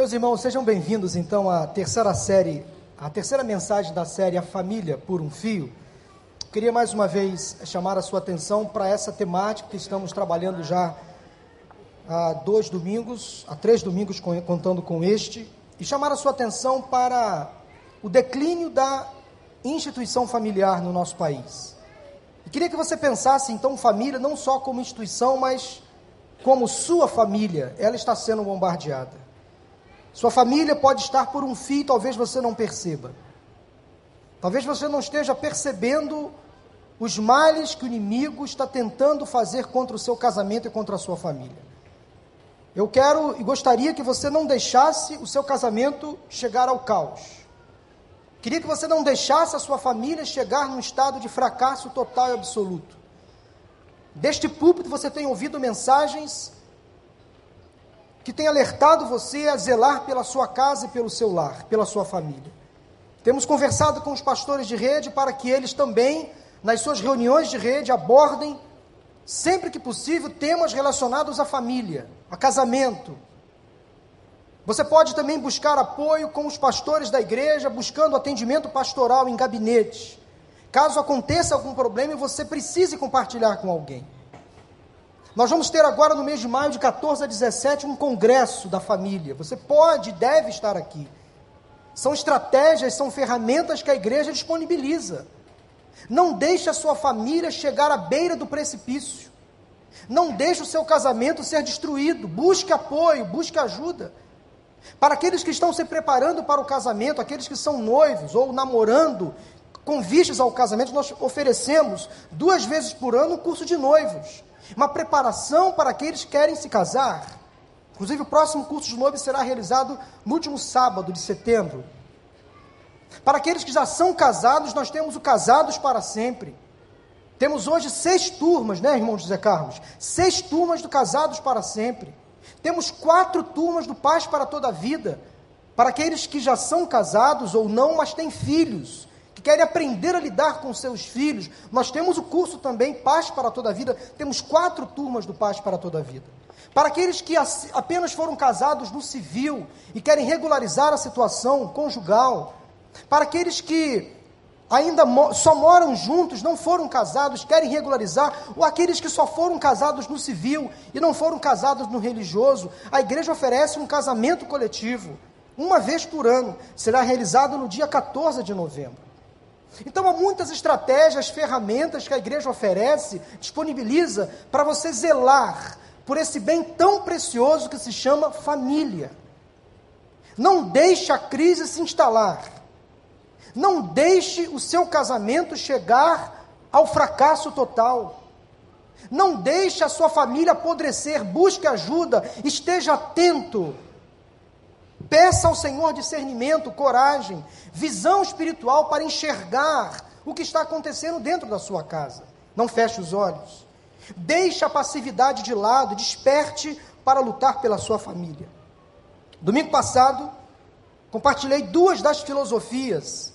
Meus irmãos, sejam bem-vindos então à terceira série, à terceira mensagem da série A Família por um Fio. Queria mais uma vez chamar a sua atenção para essa temática que estamos trabalhando já há dois domingos, há três domingos contando com este, e chamar a sua atenção para o declínio da instituição familiar no nosso país. E queria que você pensasse então família não só como instituição, mas como sua família, ela está sendo bombardeada. Sua família pode estar por um fio, talvez você não perceba. Talvez você não esteja percebendo os males que o inimigo está tentando fazer contra o seu casamento e contra a sua família. Eu quero e gostaria que você não deixasse o seu casamento chegar ao caos. Queria que você não deixasse a sua família chegar num estado de fracasso total e absoluto. Deste púlpito você tem ouvido mensagens que têm alertado você a zelar pela sua casa e pelo seu lar, pela sua família. Temos conversado com os pastores de rede para que eles também, nas suas reuniões de rede, abordem, sempre que possível, temas relacionados à família, a casamento. Você pode também buscar apoio com os pastores da igreja, buscando atendimento pastoral em gabinetes. Caso aconteça algum problema e você precise compartilhar com alguém. Nós vamos ter agora no mês de maio, de 14 a 17, um congresso da família. Você pode e deve estar aqui. São estratégias, são ferramentas que a igreja disponibiliza. Não deixe a sua família chegar à beira do precipício. Não deixe o seu casamento ser destruído. Busque apoio, busque ajuda. Para aqueles que estão se preparando para o casamento, aqueles que são noivos ou namorando, com vistas ao casamento, nós oferecemos duas vezes por ano um curso de noivos, uma preparação para aqueles que querem se casar. Inclusive, o próximo curso de noivos será realizado no último sábado de setembro. Para aqueles que já são casados, nós temos o Casados para Sempre. Temos hoje seis turmas, né, irmão José Carlos? Seis turmas do Casados para Sempre. Temos quatro turmas do Paz para toda a Vida. Para aqueles que já são casados ou não, mas têm filhos que querem aprender a lidar com seus filhos. Nós temos o curso também Paz para toda a vida. Temos quatro turmas do Paz para toda a vida. Para aqueles que apenas foram casados no civil e querem regularizar a situação conjugal. Para aqueles que ainda só moram juntos, não foram casados, querem regularizar, ou aqueles que só foram casados no civil e não foram casados no religioso, a igreja oferece um casamento coletivo, uma vez por ano, será realizado no dia 14 de novembro. Então há muitas estratégias, ferramentas que a igreja oferece, disponibiliza para você zelar por esse bem tão precioso que se chama família. Não deixe a crise se instalar. Não deixe o seu casamento chegar ao fracasso total. Não deixe a sua família apodrecer, busque ajuda, esteja atento Peça ao Senhor discernimento, coragem, visão espiritual para enxergar o que está acontecendo dentro da sua casa. Não feche os olhos. Deixe a passividade de lado, desperte para lutar pela sua família. Domingo passado, compartilhei duas das filosofias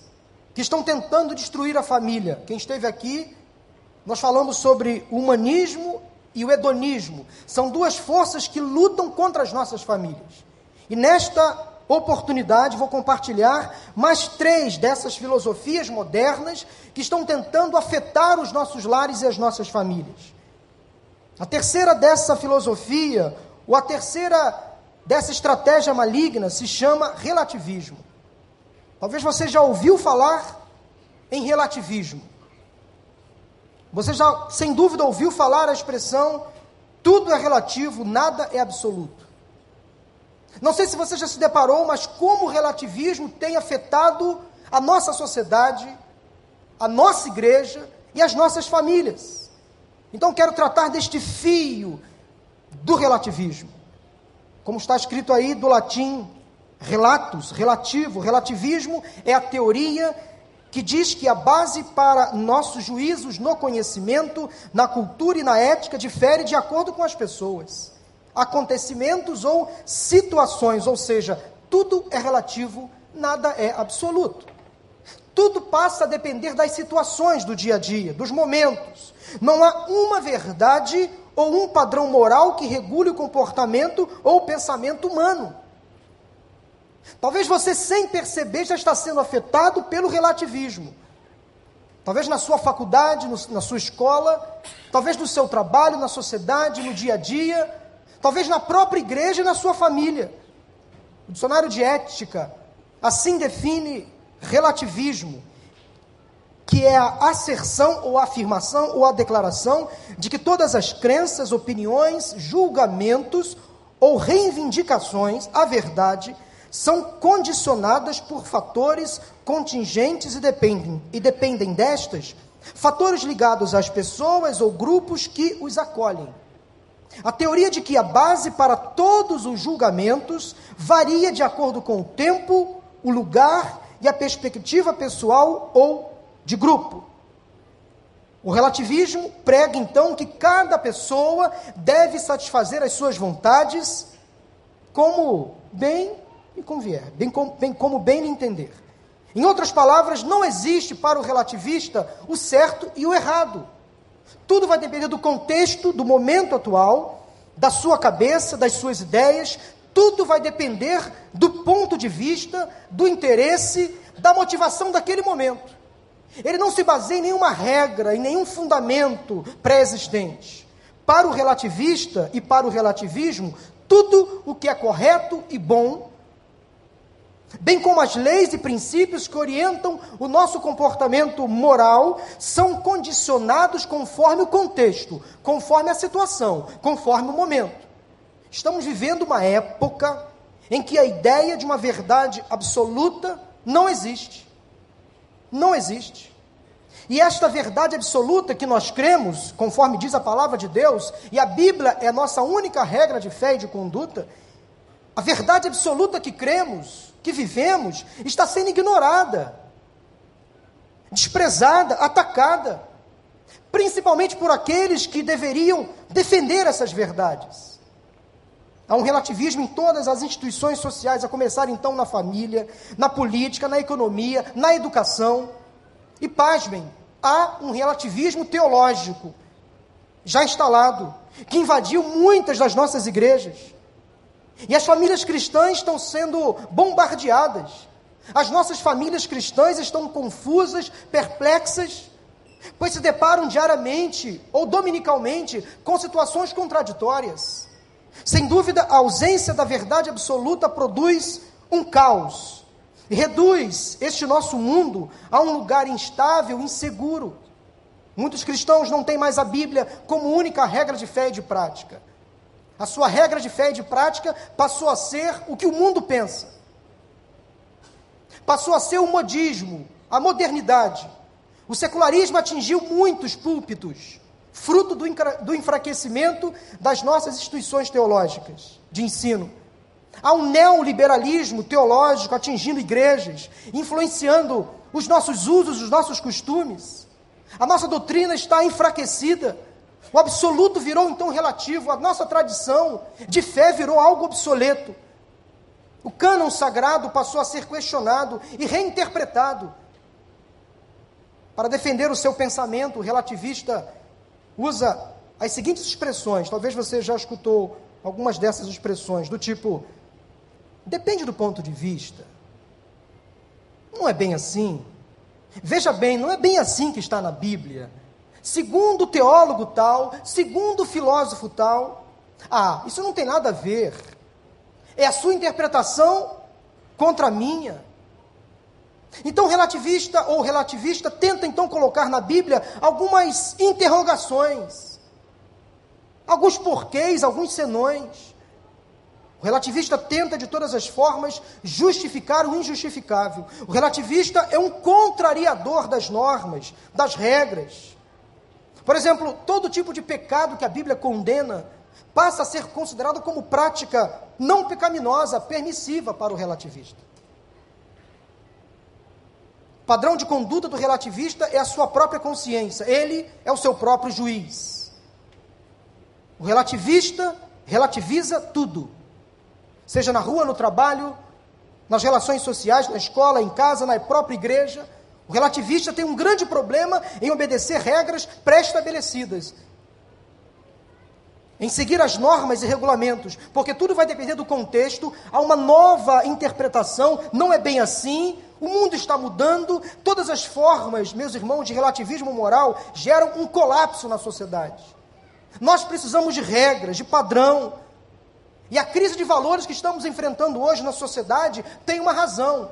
que estão tentando destruir a família. Quem esteve aqui, nós falamos sobre o humanismo e o hedonismo. São duas forças que lutam contra as nossas famílias. E nesta oportunidade vou compartilhar mais três dessas filosofias modernas que estão tentando afetar os nossos lares e as nossas famílias. A terceira dessa filosofia, ou a terceira dessa estratégia maligna, se chama relativismo. Talvez você já ouviu falar em relativismo. Você já, sem dúvida, ouviu falar a expressão tudo é relativo, nada é absoluto. Não sei se você já se deparou, mas como o relativismo tem afetado a nossa sociedade, a nossa igreja e as nossas famílias. Então quero tratar deste fio do relativismo. Como está escrito aí do latim, relatus, relativo. Relativismo é a teoria que diz que a base para nossos juízos no conhecimento, na cultura e na ética difere de acordo com as pessoas acontecimentos ou situações, ou seja, tudo é relativo, nada é absoluto. Tudo passa a depender das situações do dia a dia, dos momentos. Não há uma verdade ou um padrão moral que regule o comportamento ou o pensamento humano. Talvez você, sem perceber, já está sendo afetado pelo relativismo. Talvez na sua faculdade, no, na sua escola, talvez no seu trabalho, na sociedade, no dia a dia, talvez na própria igreja e na sua família. O dicionário de ética assim define relativismo, que é a asserção ou a afirmação ou a declaração de que todas as crenças, opiniões, julgamentos ou reivindicações à verdade são condicionadas por fatores contingentes e dependem, e dependem destas fatores ligados às pessoas ou grupos que os acolhem. A teoria de que a base para todos os julgamentos varia de acordo com o tempo, o lugar e a perspectiva pessoal ou de grupo. O relativismo prega então que cada pessoa deve satisfazer as suas vontades como bem e convier, bem, bem como bem lhe entender. Em outras palavras, não existe para o relativista o certo e o errado. Tudo vai depender do contexto, do momento atual, da sua cabeça, das suas ideias, tudo vai depender do ponto de vista, do interesse, da motivação daquele momento. Ele não se baseia em nenhuma regra, em nenhum fundamento pré-existente. Para o relativista e para o relativismo, tudo o que é correto e bom, bem como as leis e princípios que orientam o nosso comportamento moral, são condicionados conforme o contexto, conforme a situação, conforme o momento. Estamos vivendo uma época em que a ideia de uma verdade absoluta não existe. Não existe. E esta verdade absoluta que nós cremos, conforme diz a palavra de Deus, e a Bíblia é a nossa única regra de fé e de conduta, a verdade absoluta que cremos, que vivemos, está sendo ignorada, desprezada, atacada, principalmente por aqueles que deveriam defender essas verdades. Há um relativismo em todas as instituições sociais, a começar então na família, na política, na economia, na educação. E pasmem, há um relativismo teológico já instalado, que invadiu muitas das nossas igrejas. E as famílias cristãs estão sendo bombardeadas. As nossas famílias cristãs estão confusas, perplexas, pois se deparam diariamente ou dominicalmente com situações contraditórias. Sem dúvida, a ausência da verdade absoluta produz um caos, reduz este nosso mundo a um lugar instável, inseguro. Muitos cristãos não têm mais a Bíblia como única regra de fé e de prática. A sua regra de fé e de prática passou a ser o que o mundo pensa. Passou a ser o modismo, a modernidade. O secularismo atingiu muitos púlpitos fruto do, enfraquecimento das nossas instituições teológicas de ensino. Há um neoliberalismo teológico atingindo igrejas, influenciando os nossos usos, os nossos costumes. A nossa doutrina está enfraquecida. O absoluto virou então relativo, a nossa tradição de fé virou algo obsoleto. O cânon sagrado passou a ser questionado e reinterpretado. Para defender o seu pensamento, o relativista usa as seguintes expressões, talvez você já escutou algumas dessas expressões, do tipo: depende do ponto de vista. Não é bem assim. Veja bem, não é bem assim que está na Bíblia. Segundo o teólogo tal, segundo o filósofo tal. Ah, isso não tem nada a ver. É a sua interpretação contra a minha. Então, relativista ou relativista tenta então colocar na Bíblia algumas interrogações, alguns porquês, alguns senões. O relativista tenta de todas as formas justificar o injustificável. O relativista é um contrariador das normas, das regras. Por exemplo, todo tipo de pecado que a Bíblia condena passa a ser considerado como prática não pecaminosa, permissiva para o relativista padrão de conduta do relativista é a sua própria consciência, ele é o seu próprio juiz. O relativista relativiza tudo, seja na rua, no trabalho, nas relações sociais, na escola, em casa, na própria igreja. O relativista tem um grande problema em obedecer regras pré-estabelecidas. em seguir as normas e regulamentos, porque tudo vai depender do contexto, há uma nova interpretação, não é bem assim, o mundo está mudando, todas as formas, meus irmãos, de relativismo moral geram um colapso na sociedade. Nós precisamos de regras, de padrão. E a crise de valores que estamos enfrentando hoje na sociedade tem uma razão: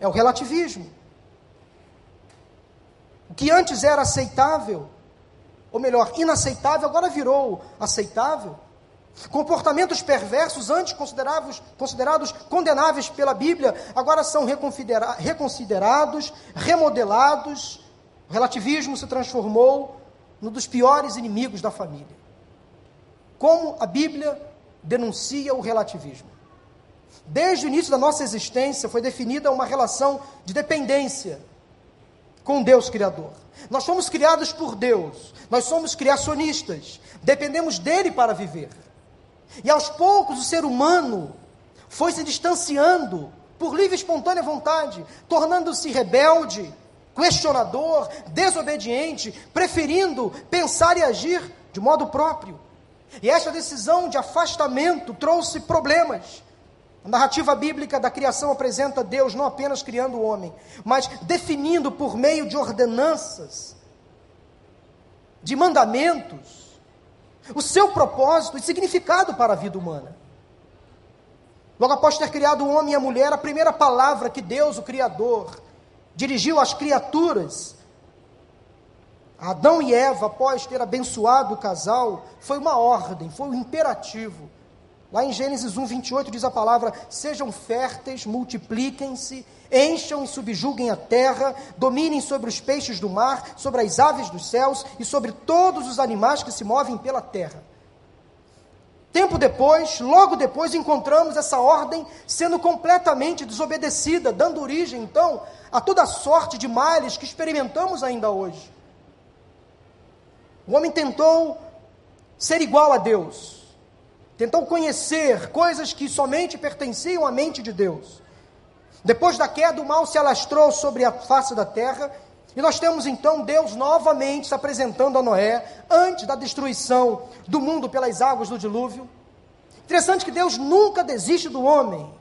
é o relativismo. O que antes era aceitável, ou melhor, inaceitável, agora virou aceitável. Comportamentos perversos, antes considerados, considerados condenáveis pela Bíblia, agora são reconsiderados, remodelados. O relativismo se transformou num dos piores inimigos da família. Como a Bíblia denuncia o relativismo? Desde o início da nossa existência foi definida uma relação de dependência com Deus Criador. Nós fomos criados por Deus, nós somos criacionistas, dependemos dele para viver. E aos poucos o ser humano foi se distanciando por livre e espontânea vontade, tornando-se rebelde, questionador, desobediente, preferindo pensar e agir de modo próprio. E esta decisão de afastamento trouxe problemas, a narrativa bíblica da criação apresenta Deus não apenas criando o homem, mas definindo por meio de ordenanças, de mandamentos, o seu propósito e significado para a vida humana. Logo após ter criado o homem e a mulher, a primeira palavra que Deus, o Criador, dirigiu às criaturas, Adão e Eva, após ter abençoado o casal, foi uma ordem, foi um imperativo Lá em Gênesis 1, 28 diz a palavra: Sejam férteis, multipliquem-se, encham e subjuguem a terra, dominem sobre os peixes do mar, sobre as aves dos céus e sobre todos os animais que se movem pela terra. Tempo depois, logo depois, encontramos essa ordem sendo completamente desobedecida, dando origem, então, a toda sorte de males que experimentamos ainda hoje. O homem tentou ser igual a Deus tentou conhecer coisas que somente pertenciam à mente de Deus. Depois da queda, o mal se alastrou sobre a face da terra, e nós temos então Deus novamente se apresentando a Noé, antes da destruição do mundo pelas águas do dilúvio. Interessante que Deus nunca desiste do homem.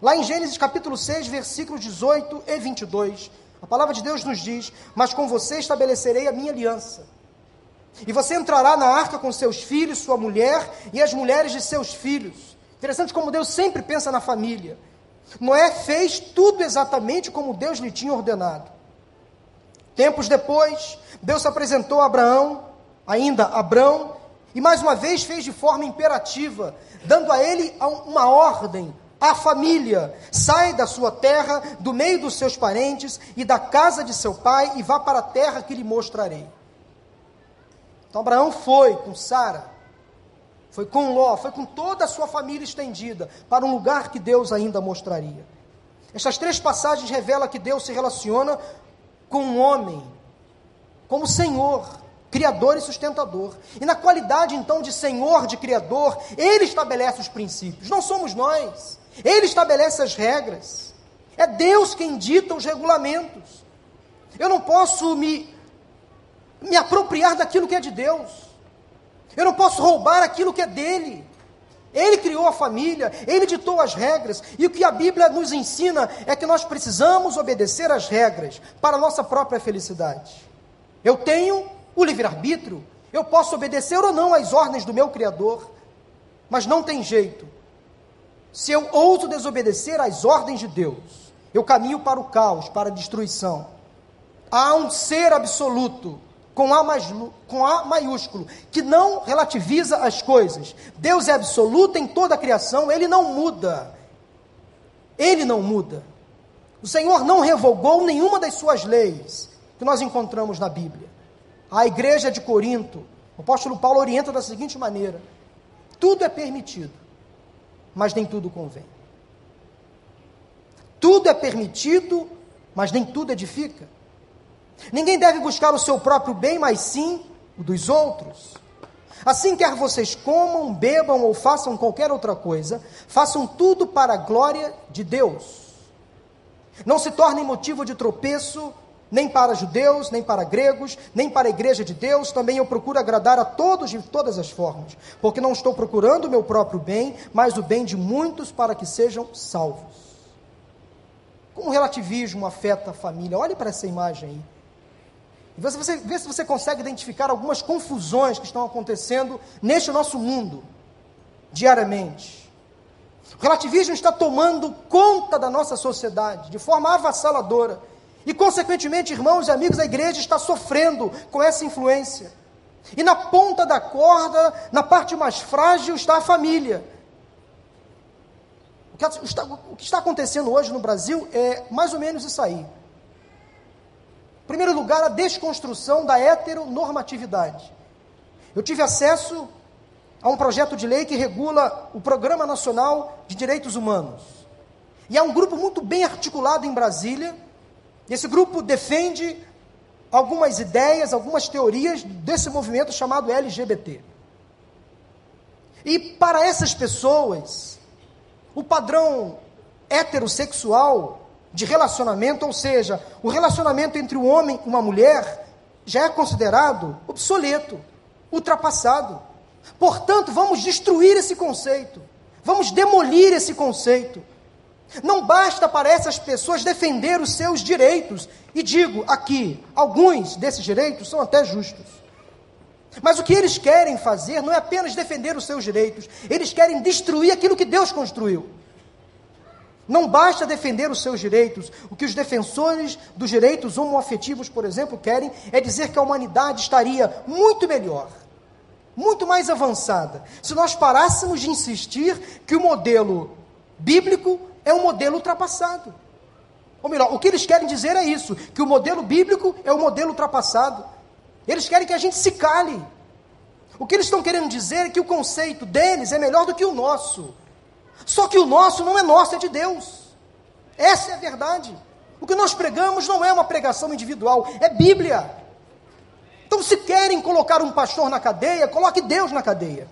Lá em Gênesis capítulo 6, versículos 18 e 22, a palavra de Deus nos diz: Mas com você estabelecerei a minha aliança e você entrará na arca com seus filhos, sua mulher e as mulheres de seus filhos. Interessante como Deus sempre pensa na família. Noé fez tudo exatamente como Deus lhe tinha ordenado. Tempos depois, Deus se apresentou a Abraão, ainda Abraão, e mais uma vez fez de forma imperativa, dando a ele uma ordem à família: sai da sua terra, do meio dos seus parentes e da casa de seu pai, e vá para a terra que lhe mostrarei. Então Abraão foi com Sara, foi com Ló, foi com toda a sua família estendida para um lugar que Deus ainda mostraria. Estas três passagens revelam que Deus se relaciona com o um homem como Senhor, Criador e sustentador. E na qualidade então de Senhor, de Criador, Ele estabelece os princípios, não somos nós. Ele estabelece as regras. É Deus quem dita os regulamentos. Eu não posso me me apropriar daquilo que é de Deus. Eu não posso roubar aquilo que é dele. Ele criou a família, ele ditou as regras, e o que a Bíblia nos ensina é que nós precisamos obedecer às regras para a nossa própria felicidade. Eu tenho o livre-arbítrio, eu posso obedecer ou não às ordens do meu Criador, mas não tem jeito. Se eu ouso desobedecer às ordens de Deus, eu caminho para o caos, para a destruição. Há um ser absoluto com A, mais, com A maiúsculo, que não relativiza as coisas. Deus é absoluto em toda a criação, ele não muda. Ele não muda. O Senhor não revogou nenhuma das suas leis que nós encontramos na Bíblia. A igreja de Corinto, o apóstolo Paulo orienta da seguinte maneira: tudo é permitido, mas nem tudo convém. Tudo é permitido, mas nem tudo edifica. Ninguém deve buscar o seu próprio bem, mas sim o dos outros. Assim, quer vocês comam, bebam ou façam qualquer outra coisa, façam tudo para a glória de Deus. Não se tornem motivo de tropeço nem para judeus, nem para gregos, nem para a igreja de Deus, também eu procuro agradar a todos de todas as formas, porque não estou procurando o meu próprio bem, mas o bem de muitos para que sejam salvos. Como o relativismo afeta a família? Olhe para essa imagem aí. E você, você, vê se você consegue identificar algumas confusões que estão acontecendo neste nosso mundo, diariamente. O relativismo está tomando conta da nossa sociedade de forma avassaladora. E, consequentemente, irmãos e amigos, a igreja está sofrendo com essa influência. E na ponta da corda, na parte mais frágil, está a família. O que está, o que está acontecendo hoje no Brasil é mais ou menos isso aí. Primeiro lugar, a desconstrução da heteronormatividade. Eu tive acesso a um projeto de lei que regula o Programa Nacional de Direitos Humanos. E há um grupo muito bem articulado em Brasília esse grupo defende algumas ideias, algumas teorias desse movimento chamado LGBT. E para essas pessoas, o padrão heterossexual de relacionamento, ou seja, o relacionamento entre um homem e uma mulher, já é considerado obsoleto, ultrapassado. Portanto, vamos destruir esse conceito, vamos demolir esse conceito. Não basta para essas pessoas defender os seus direitos. E digo aqui, alguns desses direitos são até justos. Mas o que eles querem fazer não é apenas defender os seus direitos, eles querem destruir aquilo que Deus construiu. Não basta defender os seus direitos. O que os defensores dos direitos homoafetivos, por exemplo, querem é dizer que a humanidade estaria muito melhor, muito mais avançada, se nós parássemos de insistir que o modelo bíblico é um modelo ultrapassado. Ou melhor, o que eles querem dizer é isso: que o modelo bíblico é um modelo ultrapassado. Eles querem que a gente se cale. O que eles estão querendo dizer é que o conceito deles é melhor do que o nosso. Só que o nosso não é nosso, é de Deus. Essa é a verdade. O que nós pregamos não é uma pregação individual, é Bíblia. Então, se querem colocar um pastor na cadeia, coloque Deus na cadeia.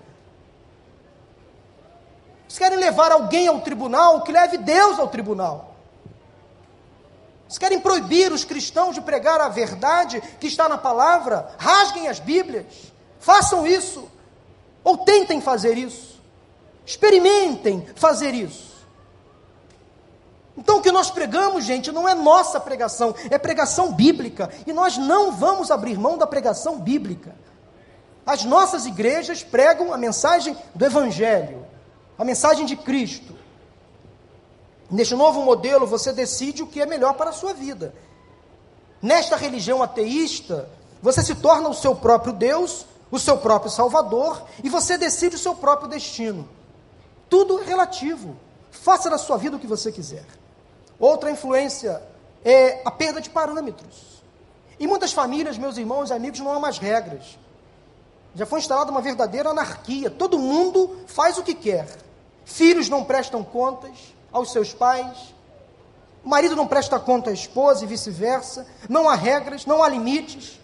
Se querem levar alguém ao tribunal, que leve Deus ao tribunal. Se querem proibir os cristãos de pregar a verdade que está na palavra, rasguem as Bíblias. Façam isso. Ou tentem fazer isso. Experimentem fazer isso. Então o que nós pregamos, gente, não é nossa pregação, é pregação bíblica. E nós não vamos abrir mão da pregação bíblica. As nossas igrejas pregam a mensagem do Evangelho a mensagem de Cristo. Neste novo modelo, você decide o que é melhor para a sua vida. Nesta religião ateísta, você se torna o seu próprio Deus, o seu próprio Salvador, e você decide o seu próprio destino. Tudo relativo. Faça da sua vida o que você quiser. Outra influência é a perda de parâmetros. Em muitas famílias, meus irmãos e amigos, não há mais regras. Já foi instalada uma verdadeira anarquia. Todo mundo faz o que quer. Filhos não prestam contas aos seus pais. O marido não presta conta à esposa e vice-versa. Não há regras, não há limites.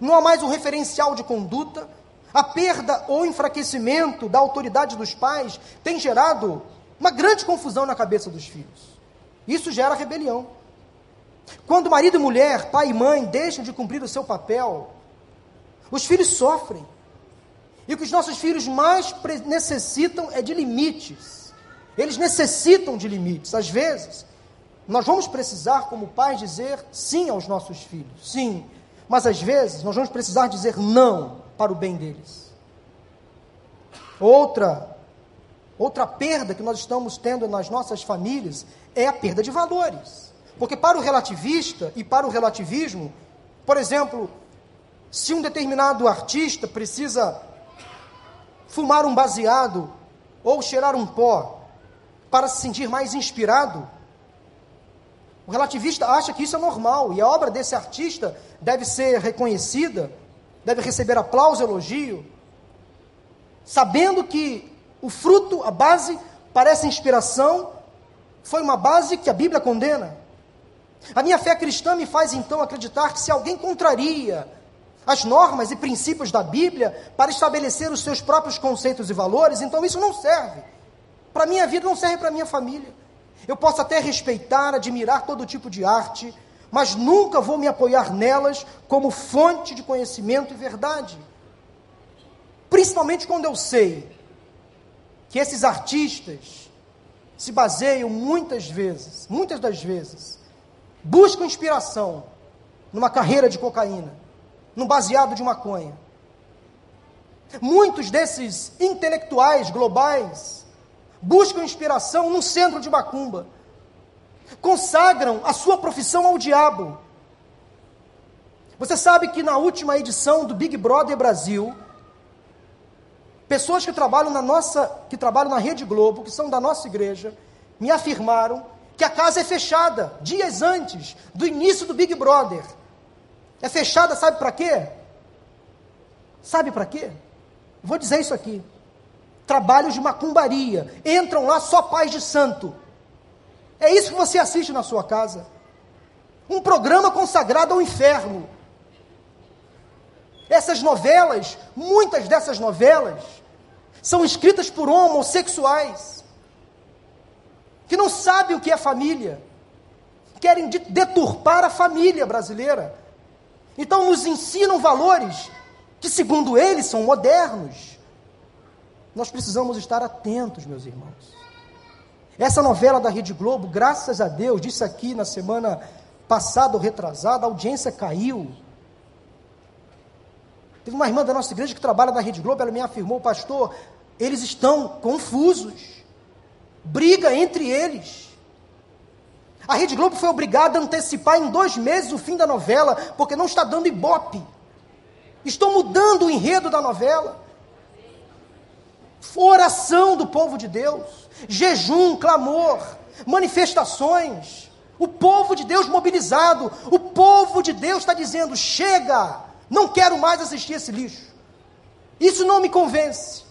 Não há mais um referencial de conduta. A perda ou enfraquecimento da autoridade dos pais tem gerado uma grande confusão na cabeça dos filhos. Isso gera rebelião. Quando marido e mulher, pai e mãe deixam de cumprir o seu papel, os filhos sofrem. E o que os nossos filhos mais necessitam é de limites. Eles necessitam de limites. Às vezes, nós vamos precisar, como pais, dizer sim aos nossos filhos, sim. Mas às vezes, nós vamos precisar dizer não para o bem deles. Outra, outra perda que nós estamos tendo nas nossas famílias é a perda de valores. Porque para o relativista e para o relativismo, por exemplo, se um determinado artista precisa fumar um baseado ou cheirar um pó para se sentir mais inspirado, o relativista acha que isso é normal e a obra desse artista deve ser reconhecida, deve receber aplauso, elogio, sabendo que o fruto, a base para essa inspiração foi uma base que a Bíblia condena. A minha fé cristã me faz então acreditar que se alguém contraria as normas e princípios da Bíblia para estabelecer os seus próprios conceitos e valores, então isso não serve. Para a minha vida, não serve para a minha família. Eu posso até respeitar, admirar todo tipo de arte, mas nunca vou me apoiar nelas como fonte de conhecimento e verdade. Principalmente quando eu sei que esses artistas se baseiam muitas vezes, muitas das vezes, buscam inspiração numa carreira de cocaína, num baseado de maconha. Muitos desses intelectuais globais buscam inspiração num centro de macumba, consagram a sua profissão ao diabo. Você sabe que na última edição do Big Brother Brasil, pessoas que trabalham na nossa, que trabalham na Rede Globo, que são da nossa igreja, me afirmaram que a casa é fechada dias antes do início do Big Brother. É fechada, sabe para quê? Sabe para quê? Vou dizer isso aqui. Trabalhos de macumbaria. Entram lá só pais de santo. É isso que você assiste na sua casa. Um programa consagrado ao inferno. Essas novelas, muitas dessas novelas, são escritas por homossexuais que não sabem o que é família, querem deturpar a família brasileira. Então nos ensinam valores que, segundo eles, são modernos. Nós precisamos estar atentos, meus irmãos. Essa novela da Rede Globo, graças a Deus, disse aqui na semana passada ou retrasada, a audiência caiu. Teve uma irmã da nossa igreja que trabalha na Rede Globo, ela me afirmou, pastor, eles estão confusos. Briga entre eles. A Rede Globo foi obrigada a antecipar em dois meses o fim da novela, porque não está dando ibope. Estão mudando o enredo da novela. Oração do povo de Deus, jejum, clamor, manifestações. O povo de Deus mobilizado, o povo de Deus está dizendo: chega, não quero mais assistir esse lixo. Isso não me convence.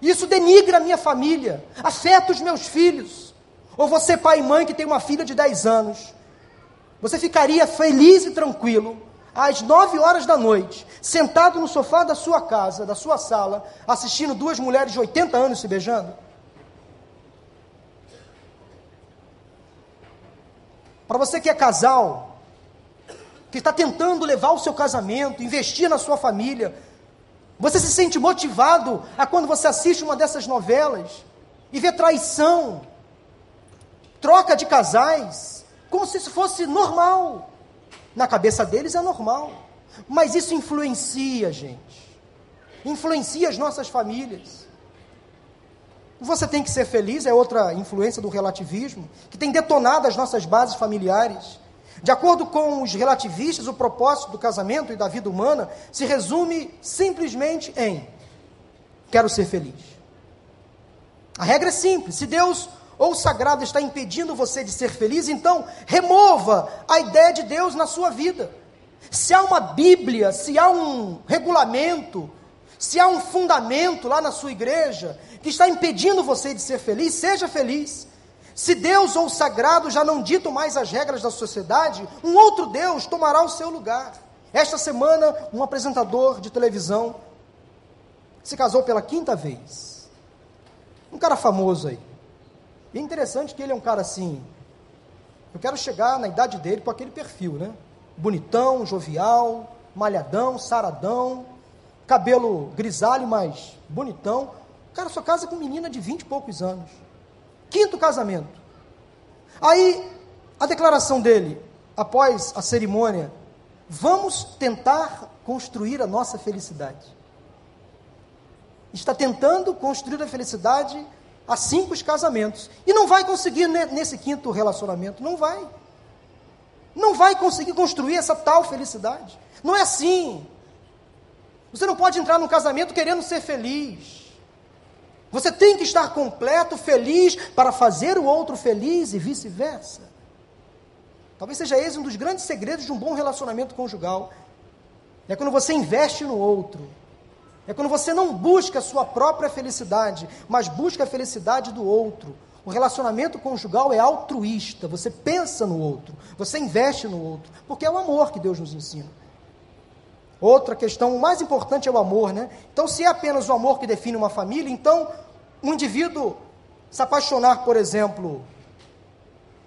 Isso denigra a minha família, afeta os meus filhos. Ou você, pai e mãe, que tem uma filha de 10 anos, você ficaria feliz e tranquilo às nove horas da noite, sentado no sofá da sua casa, da sua sala, assistindo duas mulheres de 80 anos se beijando? Para você que é casal, que está tentando levar o seu casamento, investir na sua família, você se sente motivado a quando você assiste uma dessas novelas e vê traição, troca de casais, como se isso fosse normal. Na cabeça deles é normal. Mas isso influencia, gente. Influencia as nossas famílias. Você tem que ser feliz, é outra influência do relativismo, que tem detonado as nossas bases familiares. De acordo com os relativistas, o propósito do casamento e da vida humana se resume simplesmente em: quero ser feliz. A regra é simples: se Deus ou o sagrado está impedindo você de ser feliz, então remova a ideia de Deus na sua vida. Se há uma Bíblia, se há um regulamento, se há um fundamento lá na sua igreja que está impedindo você de ser feliz, seja feliz. Se Deus ou o sagrado já não ditam mais as regras da sociedade, um outro Deus tomará o seu lugar. Esta semana, um apresentador de televisão se casou pela quinta vez. Um cara famoso aí. E é interessante que ele é um cara assim. Eu quero chegar na idade dele com aquele perfil, né? Bonitão, jovial, malhadão, saradão, cabelo grisalho, mas bonitão. O cara só casa com menina de vinte e poucos anos. Quinto casamento. Aí, a declaração dele, após a cerimônia, vamos tentar construir a nossa felicidade. Está tentando construir a felicidade há cinco casamentos. E não vai conseguir nesse quinto relacionamento. Não vai. Não vai conseguir construir essa tal felicidade. Não é assim. Você não pode entrar num casamento querendo ser feliz. Você tem que estar completo, feliz, para fazer o outro feliz e vice-versa. Talvez seja esse um dos grandes segredos de um bom relacionamento conjugal. É quando você investe no outro, é quando você não busca a sua própria felicidade, mas busca a felicidade do outro. O relacionamento conjugal é altruísta, você pensa no outro, você investe no outro, porque é o amor que Deus nos ensina. Outra questão, o mais importante é o amor, né? Então, se é apenas o amor que define uma família, então um indivíduo se apaixonar, por exemplo,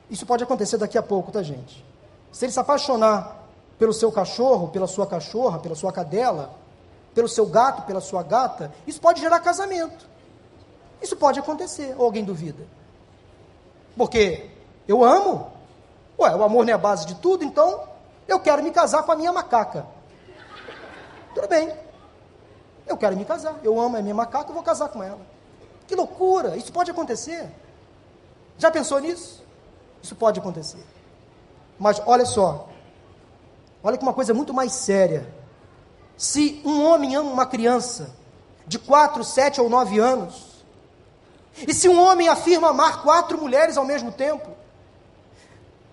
isso pode acontecer daqui a pouco, tá, gente? se ele se apaixonar pelo seu cachorro, pela sua cachorra, pela sua cadela, pelo seu gato, pela sua gata, isso pode gerar casamento. Isso pode acontecer, ou alguém duvida. Porque eu amo. Ué, o amor não é a base de tudo, então eu quero me casar com a minha macaca. Tudo bem. Eu quero me casar. Eu amo a minha macaca, eu vou casar com ela. Que loucura! Isso pode acontecer. Já pensou nisso? Isso pode acontecer. Mas olha só. Olha que uma coisa muito mais séria. Se um homem ama uma criança de 4, 7 ou 9 anos, e se um homem afirma amar quatro mulheres ao mesmo tempo,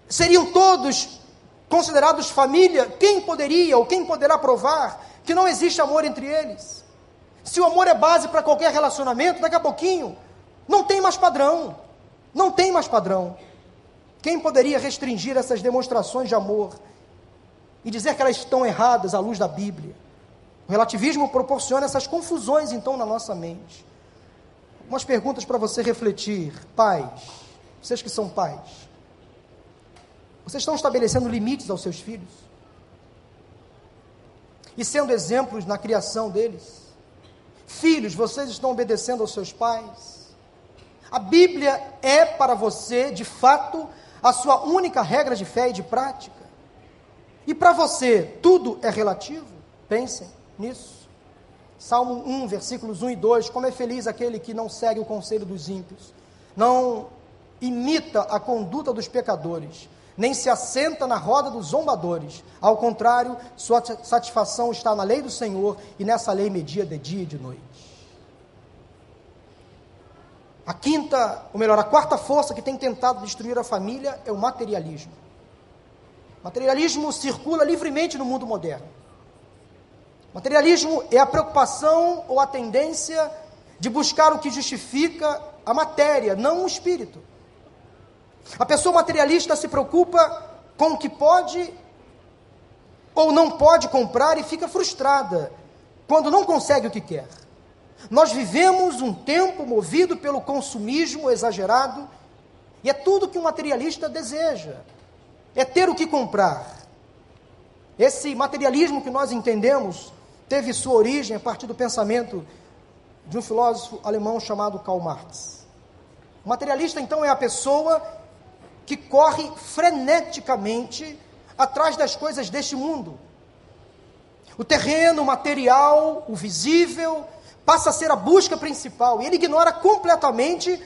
seriam todos considerados família? Quem poderia ou quem poderá provar que não existe amor entre eles? Se o amor é base para qualquer relacionamento, daqui a pouquinho não tem mais padrão. Não tem mais padrão. Quem poderia restringir essas demonstrações de amor e dizer que elas estão erradas à luz da Bíblia? O relativismo proporciona essas confusões, então, na nossa mente. Umas perguntas para você refletir. Pais, vocês que são pais, vocês estão estabelecendo limites aos seus filhos? E sendo exemplos na criação deles? Filhos, vocês estão obedecendo aos seus pais? A Bíblia é para você, de fato, a sua única regra de fé e de prática? E para você, tudo é relativo? Pensem nisso. Salmo 1, versículos 1 e 2: Como é feliz aquele que não segue o conselho dos ímpios, não imita a conduta dos pecadores, nem se assenta na roda dos zombadores. Ao contrário, sua satisfação está na lei do Senhor, e nessa lei media de dia e de noite. A quinta, ou melhor, a quarta força que tem tentado destruir a família é o materialismo. O materialismo circula livremente no mundo moderno. Materialismo é a preocupação ou a tendência de buscar o que justifica a matéria, não o espírito. A pessoa materialista se preocupa com o que pode ou não pode comprar e fica frustrada quando não consegue o que quer. Nós vivemos um tempo movido pelo consumismo exagerado e é tudo que um materialista deseja: é ter o que comprar. Esse materialismo que nós entendemos teve sua origem a partir do pensamento de um filósofo alemão chamado Karl Marx. O materialista, então, é a pessoa que corre freneticamente atrás das coisas deste mundo. O terreno, o material, o visível, passa a ser a busca principal, e ele ignora completamente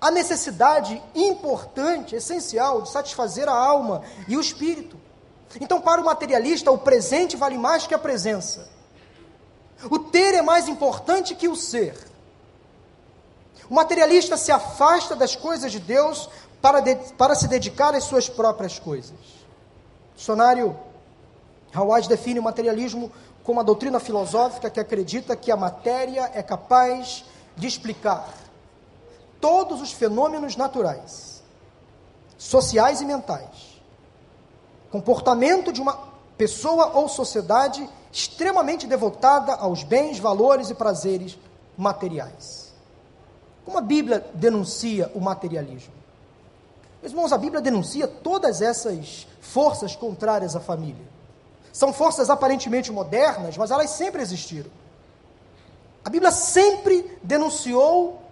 a necessidade importante, essencial, de satisfazer a alma e o espírito. Então, para o materialista, o presente vale mais que a presença. O ter é mais importante que o ser. O materialista se afasta das coisas de Deus para, de, para se dedicar às suas próprias coisas. Dicionário Hawaj define o materialismo como a doutrina filosófica que acredita que a matéria é capaz de explicar todos os fenômenos naturais, sociais e mentais, comportamento de uma pessoa ou sociedade extremamente devotada aos bens, valores e prazeres materiais. Como a Bíblia denuncia o materialismo? Meus irmãos, a Bíblia denuncia todas essas forças contrárias à família. São forças aparentemente modernas, mas elas sempre existiram. A Bíblia sempre denunciou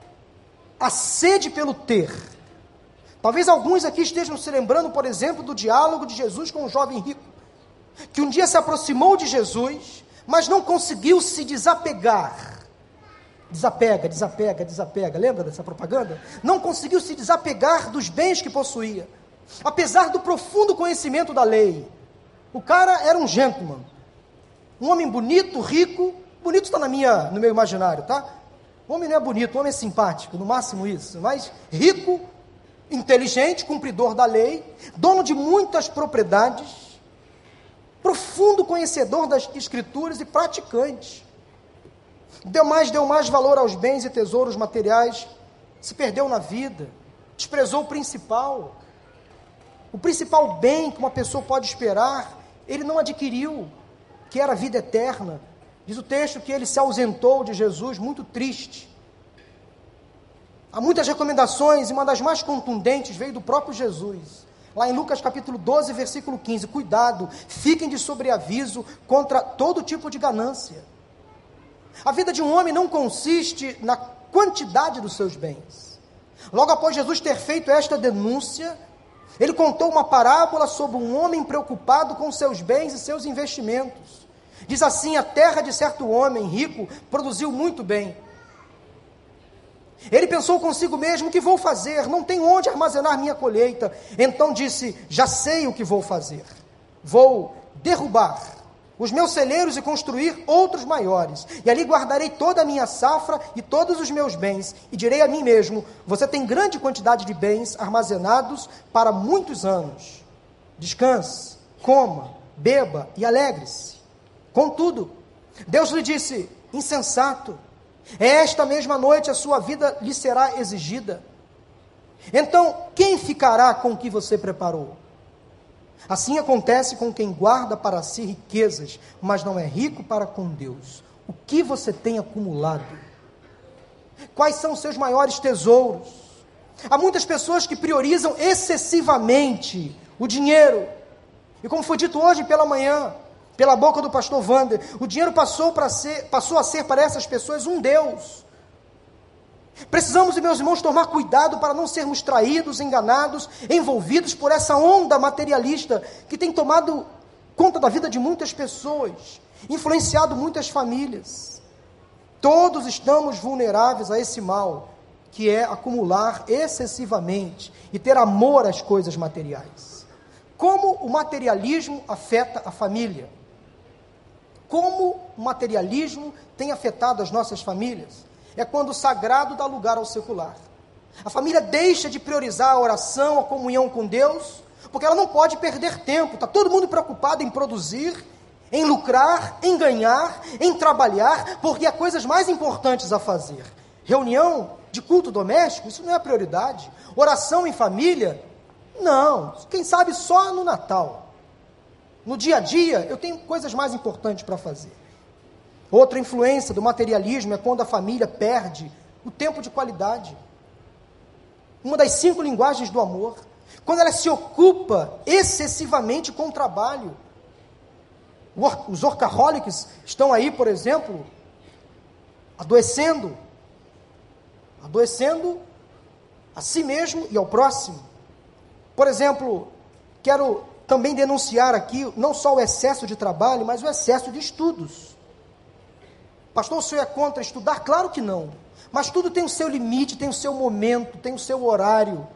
a sede pelo ter. Talvez alguns aqui estejam se lembrando, por exemplo, do diálogo de Jesus com o jovem rico que um dia se aproximou de Jesus, mas não conseguiu se desapegar. Desapega, desapega, desapega. Lembra dessa propaganda? Não conseguiu se desapegar dos bens que possuía, apesar do profundo conhecimento da lei. O cara era um gentleman, um homem bonito, rico. Bonito está na minha, no meu imaginário, tá? O homem não é bonito, o homem é simpático, no máximo isso. Mas rico, inteligente, cumpridor da lei, dono de muitas propriedades profundo conhecedor das escrituras e praticante. Deu mais, deu mais valor aos bens e tesouros materiais, se perdeu na vida, desprezou o principal. O principal bem que uma pessoa pode esperar, ele não adquiriu, que era a vida eterna. Diz o texto que ele se ausentou de Jesus muito triste. Há muitas recomendações, e uma das mais contundentes veio do próprio Jesus. Lá em Lucas capítulo 12, versículo 15: Cuidado, fiquem de sobreaviso contra todo tipo de ganância. A vida de um homem não consiste na quantidade dos seus bens. Logo após Jesus ter feito esta denúncia, ele contou uma parábola sobre um homem preocupado com seus bens e seus investimentos. Diz assim: A terra de certo homem rico produziu muito bem. Ele pensou consigo mesmo: o que vou fazer? Não tenho onde armazenar minha colheita. Então disse: Já sei o que vou fazer. Vou derrubar os meus celeiros e construir outros maiores. E ali guardarei toda a minha safra e todos os meus bens. E direi a mim mesmo: Você tem grande quantidade de bens armazenados para muitos anos. Descanse, coma, beba e alegre-se. Contudo, Deus lhe disse: Insensato, esta mesma noite a sua vida lhe será exigida. Então, quem ficará com o que você preparou? Assim acontece com quem guarda para si riquezas, mas não é rico para com Deus. O que você tem acumulado? Quais são os seus maiores tesouros? Há muitas pessoas que priorizam excessivamente o dinheiro. E como foi dito hoje pela manhã, pela boca do pastor Wander, o dinheiro passou, para ser, passou a ser para essas pessoas um Deus. Precisamos, meus irmãos, tomar cuidado para não sermos traídos, enganados, envolvidos por essa onda materialista que tem tomado conta da vida de muitas pessoas, influenciado muitas famílias. Todos estamos vulneráveis a esse mal, que é acumular excessivamente e ter amor às coisas materiais. Como o materialismo afeta a família? Como o materialismo tem afetado as nossas famílias? é quando o sagrado dá lugar ao secular. A família deixa de priorizar a oração, a comunhão com Deus, porque ela não pode perder tempo. Está todo mundo preocupado em produzir, em lucrar, em ganhar, em trabalhar, porque há coisas mais importantes a fazer. Reunião de culto doméstico, isso não é a prioridade. Oração em família, não. Quem sabe só no Natal. No dia a dia, eu tenho coisas mais importantes para fazer. Outra influência do materialismo é quando a família perde o tempo de qualidade. Uma das cinco linguagens do amor. Quando ela se ocupa excessivamente com o trabalho. Os workaholics estão aí, por exemplo, adoecendo. Adoecendo a si mesmo e ao próximo. Por exemplo, quero também denunciar aqui não só o excesso de trabalho, mas o excesso de estudos. Pastor, o senhor é contra estudar? Claro que não. Mas tudo tem o seu limite, tem o seu momento, tem o seu horário.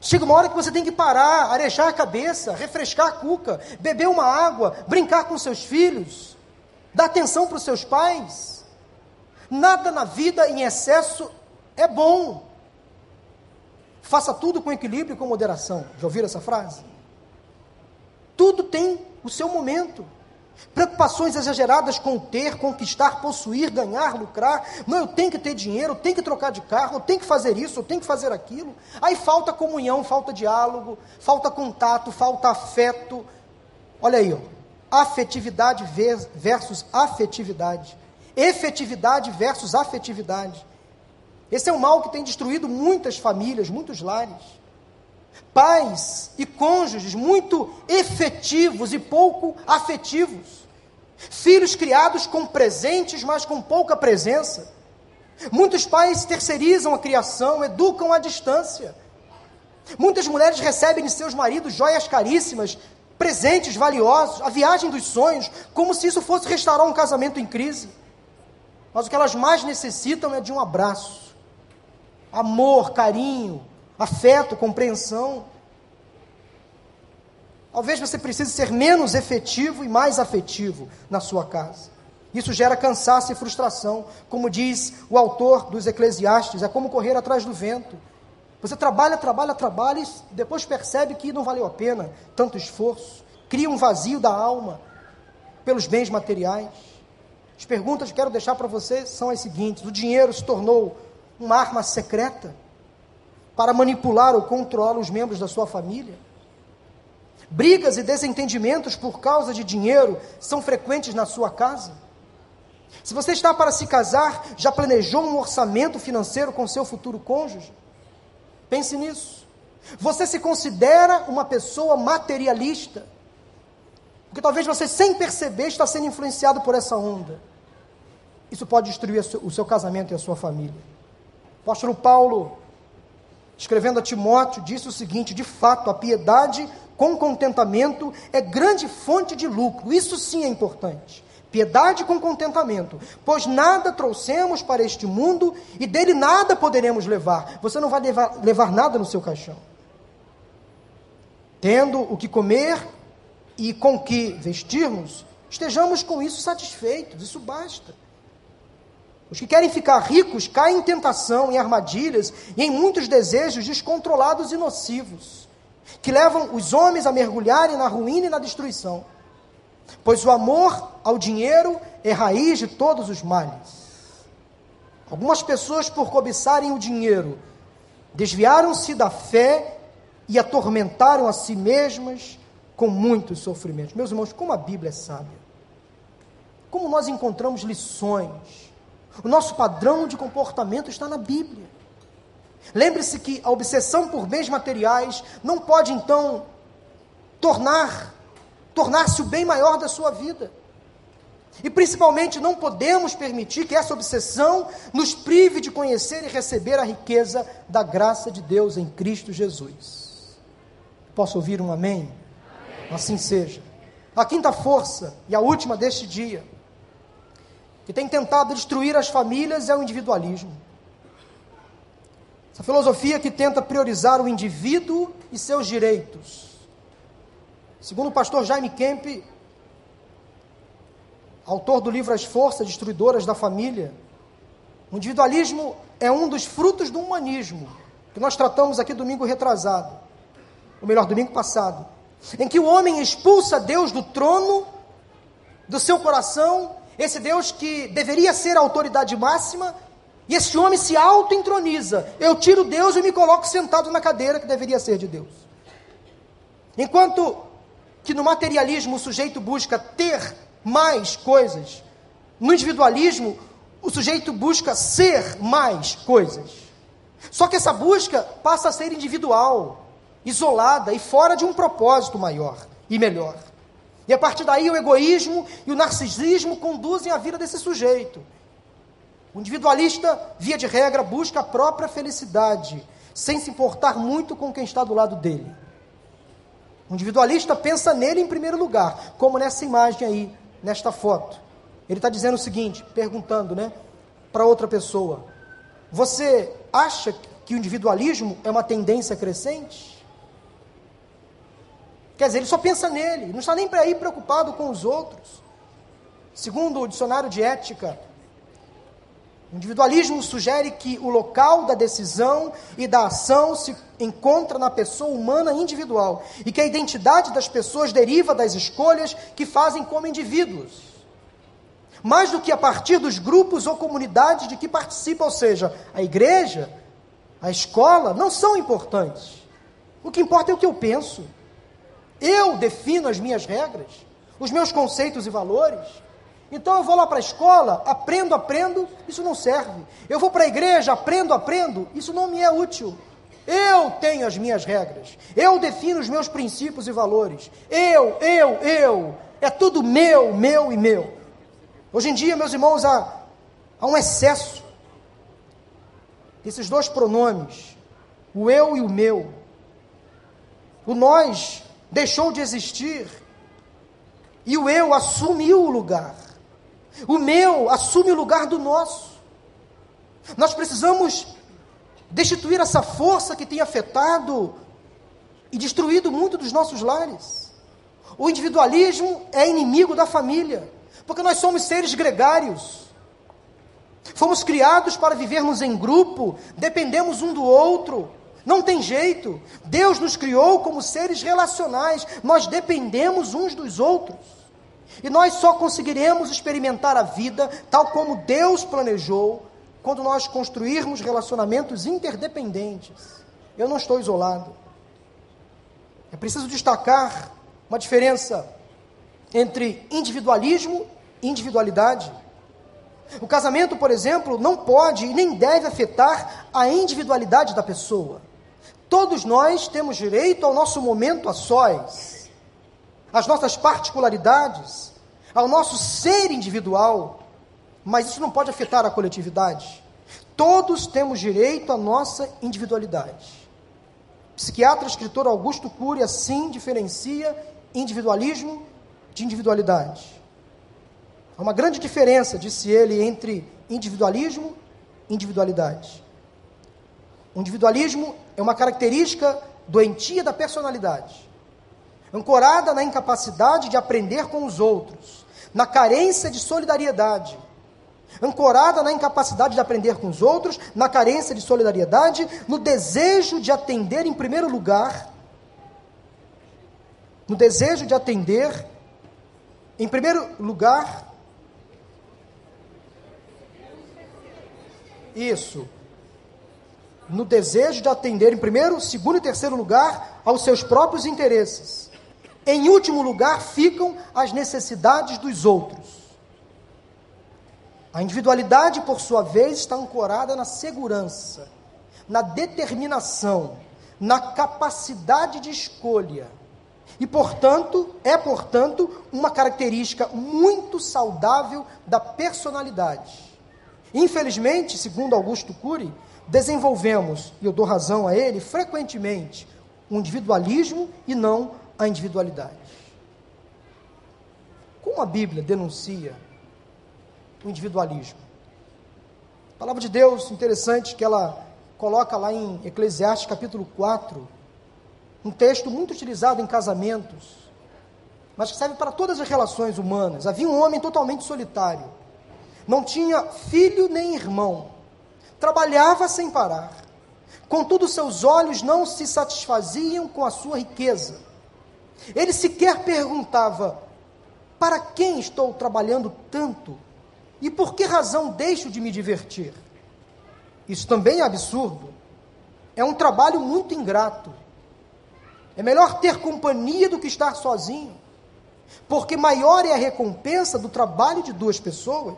Chega uma hora que você tem que parar, arejar a cabeça, refrescar a cuca, beber uma água, brincar com seus filhos, dar atenção para os seus pais. Nada na vida em excesso é bom. Faça tudo com equilíbrio e com moderação. Já ouviram essa frase? Tudo tem o seu momento. Preocupações exageradas com ter, conquistar, possuir, ganhar, lucrar. Não, eu tenho que ter dinheiro, eu tenho que trocar de carro, eu tenho que fazer isso, eu tenho que fazer aquilo. Aí falta comunhão, falta diálogo, falta contato, falta afeto. Olha aí, ó. afetividade versus afetividade. Efetividade versus afetividade. Esse é um mal que tem destruído muitas famílias, muitos lares. Pais e cônjuges muito efetivos e pouco afetivos. Filhos criados com presentes, mas com pouca presença. Muitos pais terceirizam a criação, educam à distância. Muitas mulheres recebem de seus maridos joias caríssimas, presentes valiosos, a viagem dos sonhos, como se isso fosse restaurar um casamento em crise. Mas o que elas mais necessitam é de um abraço, amor, carinho, afeto, compreensão. Talvez você precise ser menos efetivo e mais afetivo na sua casa. Isso gera cansaço e frustração. Como diz o autor dos Eclesiastes, é como correr atrás do vento. Você trabalha, trabalha, trabalha e depois percebe que não valeu a pena tanto esforço. Cria um vazio da alma pelos bens materiais. As perguntas que quero deixar para você são as seguintes: o dinheiro se tornou uma arma secreta? Para manipular ou controlar os membros da sua família. Brigas e desentendimentos por causa de dinheiro são frequentes na sua casa. Se você está para se casar, já planejou um orçamento financeiro com seu futuro cônjuge? Pense nisso. Você se considera uma pessoa materialista? Porque talvez você, sem perceber, está sendo influenciado por essa onda. Isso pode destruir o seu casamento e a sua família. O apóstolo Paulo, escrevendo a Timóteo, disse o seguinte: de fato, a piedade com contentamento é grande fonte de lucro. Isso sim é importante. Piedade com contentamento, pois nada trouxemos para este mundo e dele nada poderemos levar. Você não vai levar, levar nada no seu caixão. Tendo o que comer e com que vestirmos, estejamos com isso satisfeitos, isso basta. Os que querem ficar ricos caem em tentação, em armadilhas e em muitos desejos descontrolados e nocivos, que levam os homens a mergulharem na ruína e na destruição. Pois o amor ao dinheiro é raiz de todos os males. Algumas pessoas, por cobiçarem o dinheiro, desviaram-se da fé e atormentaram a si mesmas com muitos sofrimentos. Meus irmãos, como a Bíblia é sábia. Como nós encontramos lições. O nosso padrão de comportamento está na Bíblia. Lembre-se que a obsessão por bens materiais não pode então tornar tornar-se o bem maior da sua vida. E principalmente não podemos permitir que essa obsessão nos prive de conhecer e receber a riqueza da graça de Deus em Cristo Jesus. Posso ouvir um amém? amém. Assim seja. A quinta força e a última deste dia, que tem tentado destruir as famílias, é o individualismo. Essa filosofia que tenta priorizar o indivíduo e seus direitos Segundo o pastor Jaime Kemp, autor do livro As Forças Destruidoras da Família, o individualismo é um dos frutos do humanismo, que nós tratamos aqui domingo retrasado, ou melhor, domingo passado, em que o homem expulsa Deus do trono do seu coração, esse Deus que deveria ser a autoridade máxima, e esse homem se auto-entroniza. Eu tiro Deus e me coloco sentado na cadeira que deveria ser de Deus. Enquanto que no materialismo o sujeito busca ter mais coisas, no individualismo o sujeito busca ser mais coisas. Só que essa busca passa a ser individual, isolada e fora de um propósito maior e melhor. E a partir daí o egoísmo e o narcisismo conduzem a vida desse sujeito. O individualista, via de regra, busca a própria felicidade, sem se importar muito com quem está do lado dele. O individualista pensa nele em primeiro lugar, como nessa imagem aí, nesta foto. Ele está dizendo o seguinte, perguntando, né, para outra pessoa: Você acha que o individualismo é uma tendência crescente? Quer dizer, ele só pensa nele, não está nem para ir preocupado com os outros. Segundo o dicionário de ética, o individualismo sugere que o local da decisão e da ação se encontra na pessoa humana individual e que a identidade das pessoas deriva das escolhas que fazem como indivíduos. Mais do que a partir dos grupos ou comunidades de que participa, ou seja, a igreja, a escola, não são importantes. O que importa é o que eu penso. Eu defino as minhas regras, os meus conceitos e valores. Então eu vou lá para a escola, aprendo, aprendo, isso não serve. Eu vou para a igreja, aprendo, aprendo, isso não me é útil. Eu tenho as minhas regras, eu defino os meus princípios e valores. Eu, eu, eu, é tudo meu, meu e meu. Hoje em dia, meus irmãos, há, há um excesso desses dois pronomes, o eu e o meu. O nós deixou de existir e o eu assumiu o lugar. O meu assume o lugar do nosso. Nós precisamos destituir essa força que tem afetado e destruído muito dos nossos lares. O individualismo é inimigo da família, porque nós somos seres gregários. Fomos criados para vivermos em grupo, dependemos um do outro. Não tem jeito. Deus nos criou como seres relacionais, nós dependemos uns dos outros. E nós só conseguiremos experimentar a vida tal como Deus planejou quando nós construirmos relacionamentos interdependentes. Eu não estou isolado. É preciso destacar uma diferença entre individualismo e individualidade. O casamento, por exemplo, não pode e nem deve afetar a individualidade da pessoa. Todos nós temos direito ao nosso momento a sós, às nossas particularidades, ao nosso ser individual, mas isso não pode afetar a coletividade. Todos temos direito à nossa individualidade. Psiquiatra escritor Augusto Cury assim diferencia individualismo de individualidade. Há uma grande diferença, disse ele, entre individualismo e individualidade. O individualismo é uma característica doentia da personalidade, ancorada na incapacidade de aprender com os outros, na carência de solidariedade, ancorada na incapacidade de aprender com os outros, na carência de solidariedade, no desejo de atender em primeiro lugar, no desejo de atender em primeiro lugar Isso. No desejo de atender em primeiro, segundo e terceiro lugar aos seus próprios interesses. Em último lugar ficam as necessidades dos outros. A individualidade, por sua vez, está ancorada na segurança, na determinação, na capacidade de escolha. E, portanto, é, portanto, uma característica muito saudável da personalidade. Infelizmente, segundo Augusto Cury, desenvolvemos, e eu dou razão a ele, frequentemente, o individualismo e não a individualidade. Como a Bíblia denuncia o individualismo? A palavra de Deus, interessante que ela coloca lá em Eclesiastes capítulo 4, um texto muito utilizado em casamentos, mas que serve para todas as relações humanas. Havia um homem totalmente solitário não tinha filho nem irmão, trabalhava sem parar. Contudo, seus olhos não se satisfaziam com a sua riqueza. Ele sequer perguntava: para quem estou trabalhando tanto? E por que razão deixo de me divertir? Isso também é absurdo. É um trabalho muito ingrato. É melhor ter companhia do que estar sozinho. Porque maior é a recompensa do trabalho de duas pessoas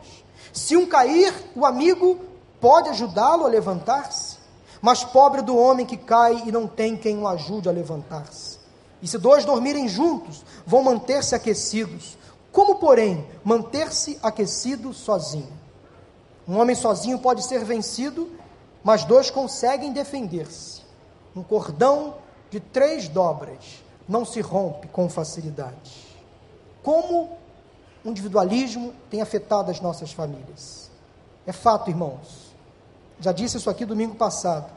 se um cair, o amigo pode ajudá-lo a levantar-se, mas pobre do homem que cai e não tem quem o ajude a levantar-se. E se dois dormirem juntos, vão manter-se aquecidos. Como, porém, manter-se aquecido sozinho? Um homem sozinho pode ser vencido, mas dois conseguem defender-se. Um cordão de três dobras não se rompe com facilidade. Como o individualismo tem afetado as nossas famílias. É fato, irmãos. Já disse isso aqui domingo passado.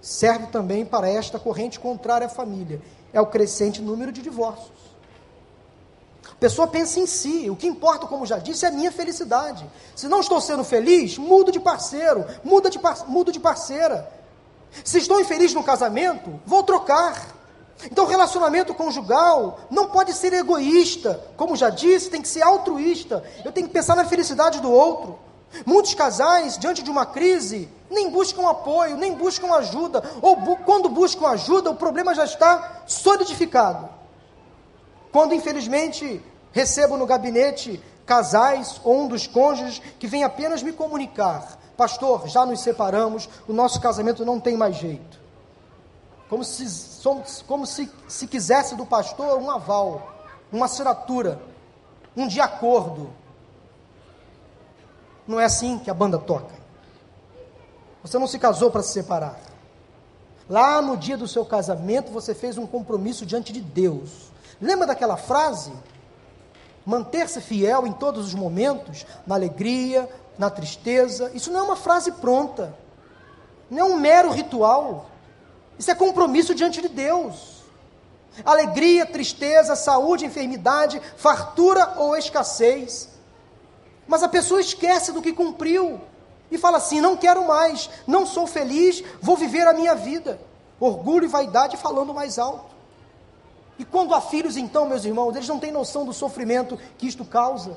Serve também para esta corrente contrária à família. É o crescente número de divórcios. A pessoa pensa em si, o que importa, como já disse, é a minha felicidade. Se não estou sendo feliz, mudo de parceiro, muda de par mudo de parceira. Se estou infeliz no casamento, vou trocar. Então, o relacionamento conjugal não pode ser egoísta. Como já disse, tem que ser altruísta. Eu tenho que pensar na felicidade do outro. Muitos casais, diante de uma crise, nem buscam apoio, nem buscam ajuda. Ou bu quando buscam ajuda, o problema já está solidificado. Quando, infelizmente, recebo no gabinete casais ou um dos cônjuges que vem apenas me comunicar: Pastor, já nos separamos, o nosso casamento não tem mais jeito como se, como se, se quisesse do pastor um aval, uma assinatura, um de acordo. Não é assim que a banda toca. Você não se casou para se separar. Lá no dia do seu casamento, você fez um compromisso diante de Deus. Lembra daquela frase? Manter-se fiel em todos os momentos, na alegria, na tristeza. Isso não é uma frase pronta. Não é um mero ritual. Isso é compromisso diante de Deus. Alegria, tristeza, saúde, enfermidade, fartura ou escassez. Mas a pessoa esquece do que cumpriu e fala assim: não quero mais, não sou feliz, vou viver a minha vida. Orgulho e vaidade falando mais alto. E quando há filhos, então, meus irmãos, eles não têm noção do sofrimento que isto causa.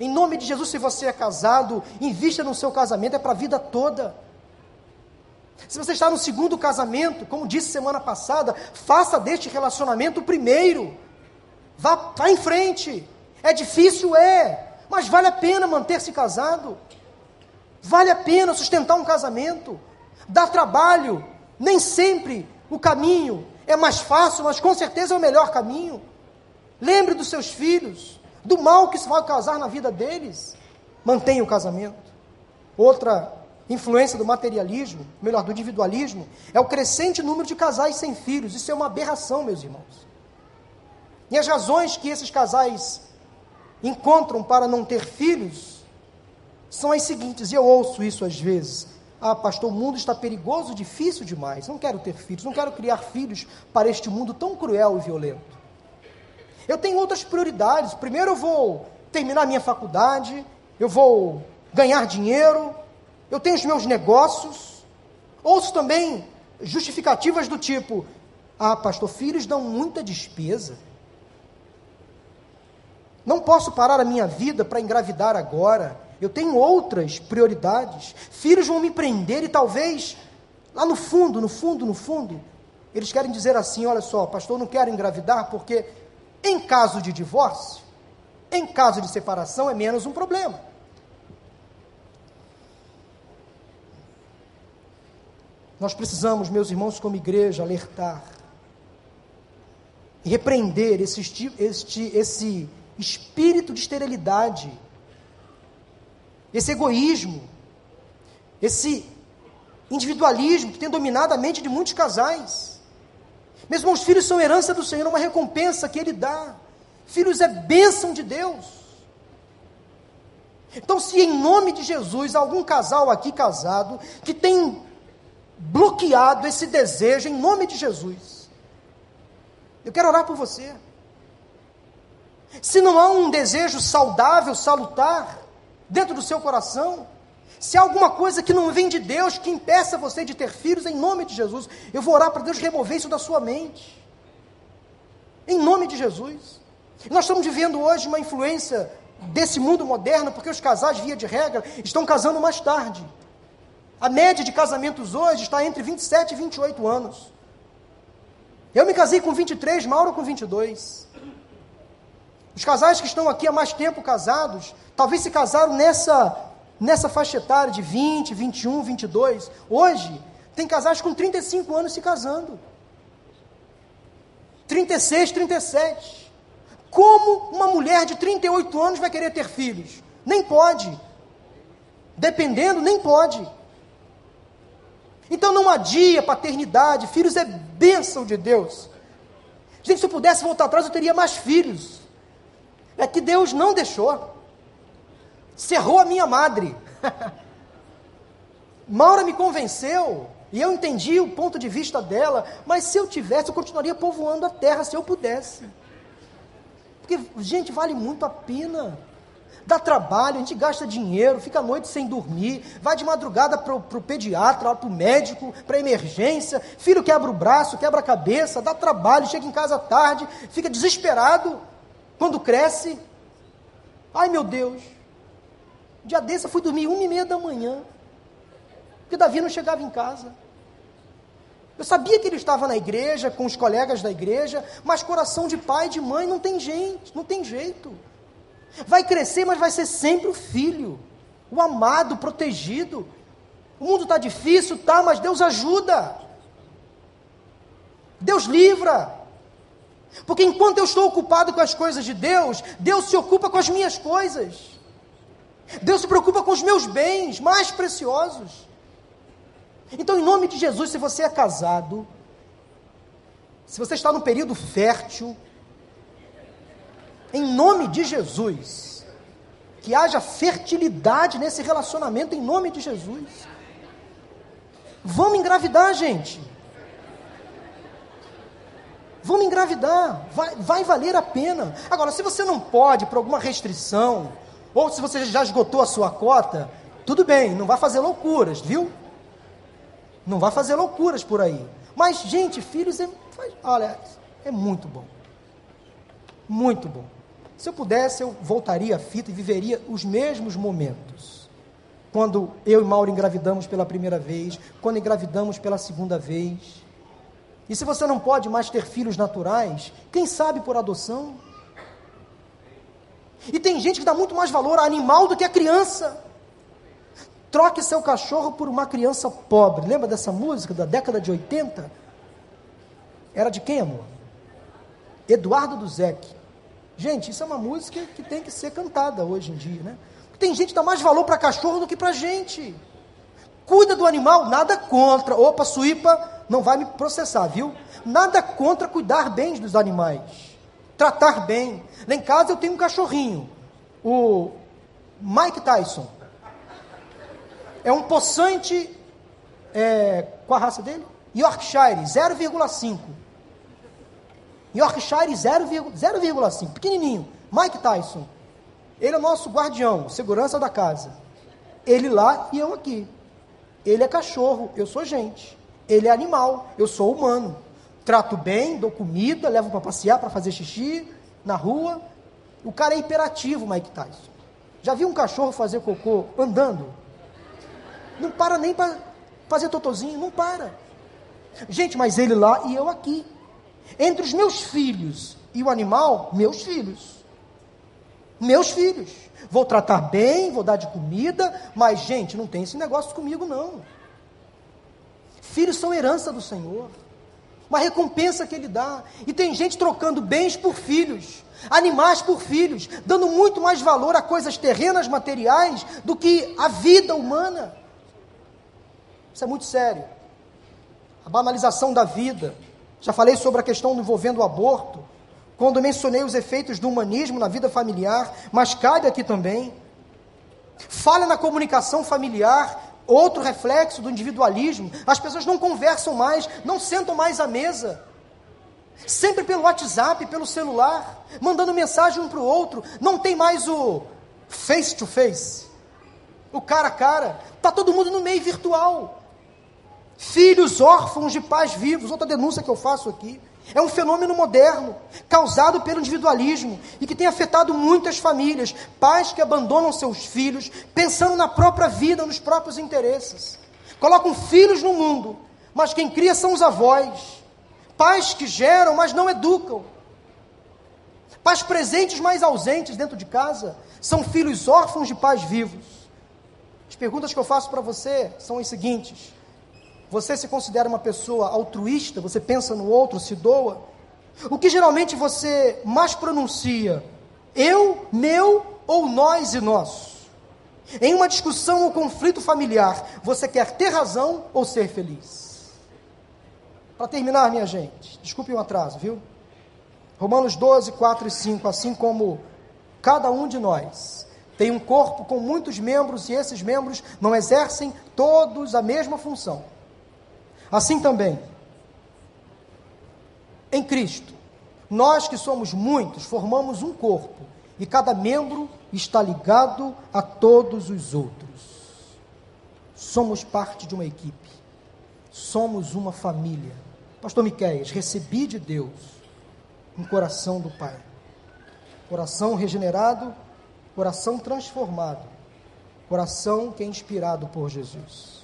Em nome de Jesus, se você é casado, invista no seu casamento, é para a vida toda. Se você está no segundo casamento, como disse semana passada, faça deste relacionamento o primeiro. Vá, vá em frente. É difícil, é, mas vale a pena manter-se casado. Vale a pena sustentar um casamento. Dá trabalho, Nem sempre o caminho é mais fácil, mas com certeza é o melhor caminho. Lembre dos seus filhos, do mal que isso vai causar na vida deles. Mantenha o casamento. Outra influência do materialismo, melhor, do individualismo, é o crescente número de casais sem filhos. Isso é uma aberração, meus irmãos. E as razões que esses casais encontram para não ter filhos são as seguintes, e eu ouço isso às vezes. Ah, pastor, o mundo está perigoso, difícil demais. Não quero ter filhos, não quero criar filhos para este mundo tão cruel e violento. Eu tenho outras prioridades. Primeiro eu vou terminar minha faculdade, eu vou ganhar dinheiro, eu tenho os meus negócios. Ouço também justificativas do tipo: ah, pastor, filhos dão muita despesa. Não posso parar a minha vida para engravidar agora. Eu tenho outras prioridades. Filhos vão me prender e talvez, lá no fundo, no fundo, no fundo, eles querem dizer assim: olha só, pastor, não quero engravidar porque, em caso de divórcio, em caso de separação, é menos um problema. Nós precisamos, meus irmãos, como igreja, alertar e repreender esse, este, esse espírito de esterilidade, esse egoísmo, esse individualismo que tem dominado a mente de muitos casais. Meus irmãos, filhos são herança do Senhor, uma recompensa que Ele dá. Filhos é bênção de Deus. Então, se em nome de Jesus, algum casal aqui casado que tem bloqueado esse desejo em nome de Jesus. Eu quero orar por você. Se não há um desejo saudável, salutar, dentro do seu coração, se há alguma coisa que não vem de Deus que impeça você de ter filhos, em nome de Jesus, eu vou orar para Deus remover isso da sua mente. Em nome de Jesus. Nós estamos vivendo hoje uma influência desse mundo moderno, porque os casais, via de regra, estão casando mais tarde. A média de casamentos hoje está entre 27 e 28 anos. Eu me casei com 23, Mauro com 22. Os casais que estão aqui há mais tempo casados, talvez se casaram nessa, nessa faixa etária de 20, 21, 22. Hoje, tem casais com 35 anos se casando. 36, 37. Como uma mulher de 38 anos vai querer ter filhos? Nem pode. Dependendo, nem pode. Então não adia paternidade, filhos é bênção de Deus. Gente, se eu pudesse voltar atrás, eu teria mais filhos. É que Deus não deixou. Cerrou a minha madre. Maura me convenceu, e eu entendi o ponto de vista dela, mas se eu tivesse, eu continuaria povoando a terra se eu pudesse. Porque, gente, vale muito a pena dá trabalho, a gente gasta dinheiro, fica a noite sem dormir, vai de madrugada para o pediatra, para o médico, para emergência, filho quebra o braço, quebra a cabeça, dá trabalho, chega em casa tarde, fica desesperado quando cresce. Ai meu Deus, dia desse eu fui dormir uma e meia da manhã, porque Davi não chegava em casa. Eu sabia que ele estava na igreja, com os colegas da igreja, mas coração de pai e de mãe não tem gente, não tem jeito. Vai crescer, mas vai ser sempre o filho, o amado, o protegido. O mundo está difícil, tá, mas Deus ajuda. Deus livra. Porque enquanto eu estou ocupado com as coisas de Deus, Deus se ocupa com as minhas coisas. Deus se preocupa com os meus bens mais preciosos. Então, em nome de Jesus, se você é casado, se você está no período fértil, em nome de Jesus. Que haja fertilidade nesse relacionamento, em nome de Jesus. Vamos engravidar, gente. Vamos engravidar, vai, vai valer a pena. Agora, se você não pode, por alguma restrição, ou se você já esgotou a sua cota, tudo bem, não vai fazer loucuras, viu? Não vai fazer loucuras por aí. Mas, gente, filhos é, olha, é muito bom. Muito bom. Se eu pudesse, eu voltaria à fita e viveria os mesmos momentos. Quando eu e Mauro engravidamos pela primeira vez, quando engravidamos pela segunda vez. E se você não pode mais ter filhos naturais, quem sabe por adoção? E tem gente que dá muito mais valor a animal do que a criança. Troque seu cachorro por uma criança pobre. Lembra dessa música da década de 80? Era de quem, amor? Eduardo Duzek. Gente, isso é uma música que tem que ser cantada hoje em dia, né? Tem gente que dá mais valor para cachorro do que para gente. Cuida do animal, nada contra. Opa, Suípa não vai me processar, viu? Nada contra cuidar bem dos animais. Tratar bem. Lá em casa eu tenho um cachorrinho, o Mike Tyson. É um poçante, é, qual a raça dele? Yorkshire, 0,5. Yorkshire 0,5, pequenininho. Mike Tyson. Ele é o nosso guardião, segurança da casa. Ele lá e eu aqui. Ele é cachorro, eu sou gente. Ele é animal, eu sou humano. Trato bem, dou comida, levo para passear, para fazer xixi na rua. O cara é hiperativo, Mike Tyson. Já viu um cachorro fazer cocô andando? Não para nem para fazer totozinho, não para. Gente, mas ele lá e eu aqui. Entre os meus filhos e o animal, meus filhos. Meus filhos. Vou tratar bem, vou dar de comida, mas, gente, não tem esse negócio comigo, não. Filhos são herança do Senhor. Uma recompensa que Ele dá. E tem gente trocando bens por filhos, animais por filhos, dando muito mais valor a coisas terrenas, materiais, do que a vida humana. Isso é muito sério. A banalização da vida. Já falei sobre a questão envolvendo o aborto, quando mencionei os efeitos do humanismo na vida familiar, mas cabe aqui também. Falha na comunicação familiar, outro reflexo do individualismo. As pessoas não conversam mais, não sentam mais à mesa. Sempre pelo WhatsApp, pelo celular, mandando mensagem um para o outro. Não tem mais o face to face, o cara a cara. Está todo mundo no meio virtual filhos órfãos de pais vivos, outra denúncia que eu faço aqui. É um fenômeno moderno, causado pelo individualismo e que tem afetado muitas famílias. Pais que abandonam seus filhos pensando na própria vida, nos próprios interesses. Colocam filhos no mundo, mas quem cria são os avós. Pais que geram, mas não educam. Pais presentes, mas ausentes dentro de casa. São filhos órfãos de pais vivos. As perguntas que eu faço para você são as seguintes: você se considera uma pessoa altruísta? Você pensa no outro, se doa? O que geralmente você mais pronuncia? Eu, meu ou nós e nós? Em uma discussão ou conflito familiar, você quer ter razão ou ser feliz? Para terminar, minha gente, desculpe o atraso, viu? Romanos 12, 4 e 5, assim como cada um de nós tem um corpo com muitos membros e esses membros não exercem todos a mesma função. Assim também, em Cristo, nós que somos muitos, formamos um corpo e cada membro está ligado a todos os outros. Somos parte de uma equipe, somos uma família. Pastor Miquéias, recebi de Deus um coração do Pai, coração regenerado, coração transformado, coração que é inspirado por Jesus.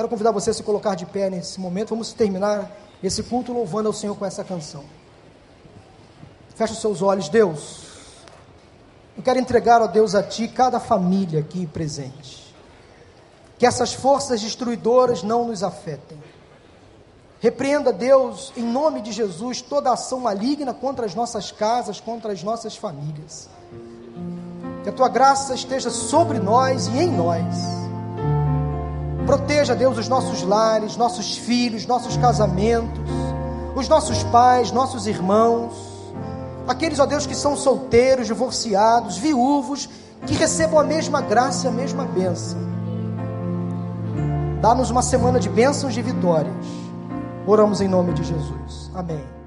Quero convidar você a se colocar de pé nesse momento. Vamos terminar esse culto louvando ao Senhor com essa canção. Feche os seus olhos, Deus. Eu quero entregar, ó Deus, a Ti cada família aqui presente. Que essas forças destruidoras não nos afetem. Repreenda, Deus, em nome de Jesus, toda ação maligna contra as nossas casas, contra as nossas famílias. Que a Tua graça esteja sobre nós e em nós Proteja, Deus, os nossos lares, nossos filhos, nossos casamentos, os nossos pais, nossos irmãos, aqueles, ó Deus, que são solteiros, divorciados, viúvos, que recebam a mesma graça a mesma bênção. Dá-nos uma semana de bênçãos e vitórias. Oramos em nome de Jesus. Amém.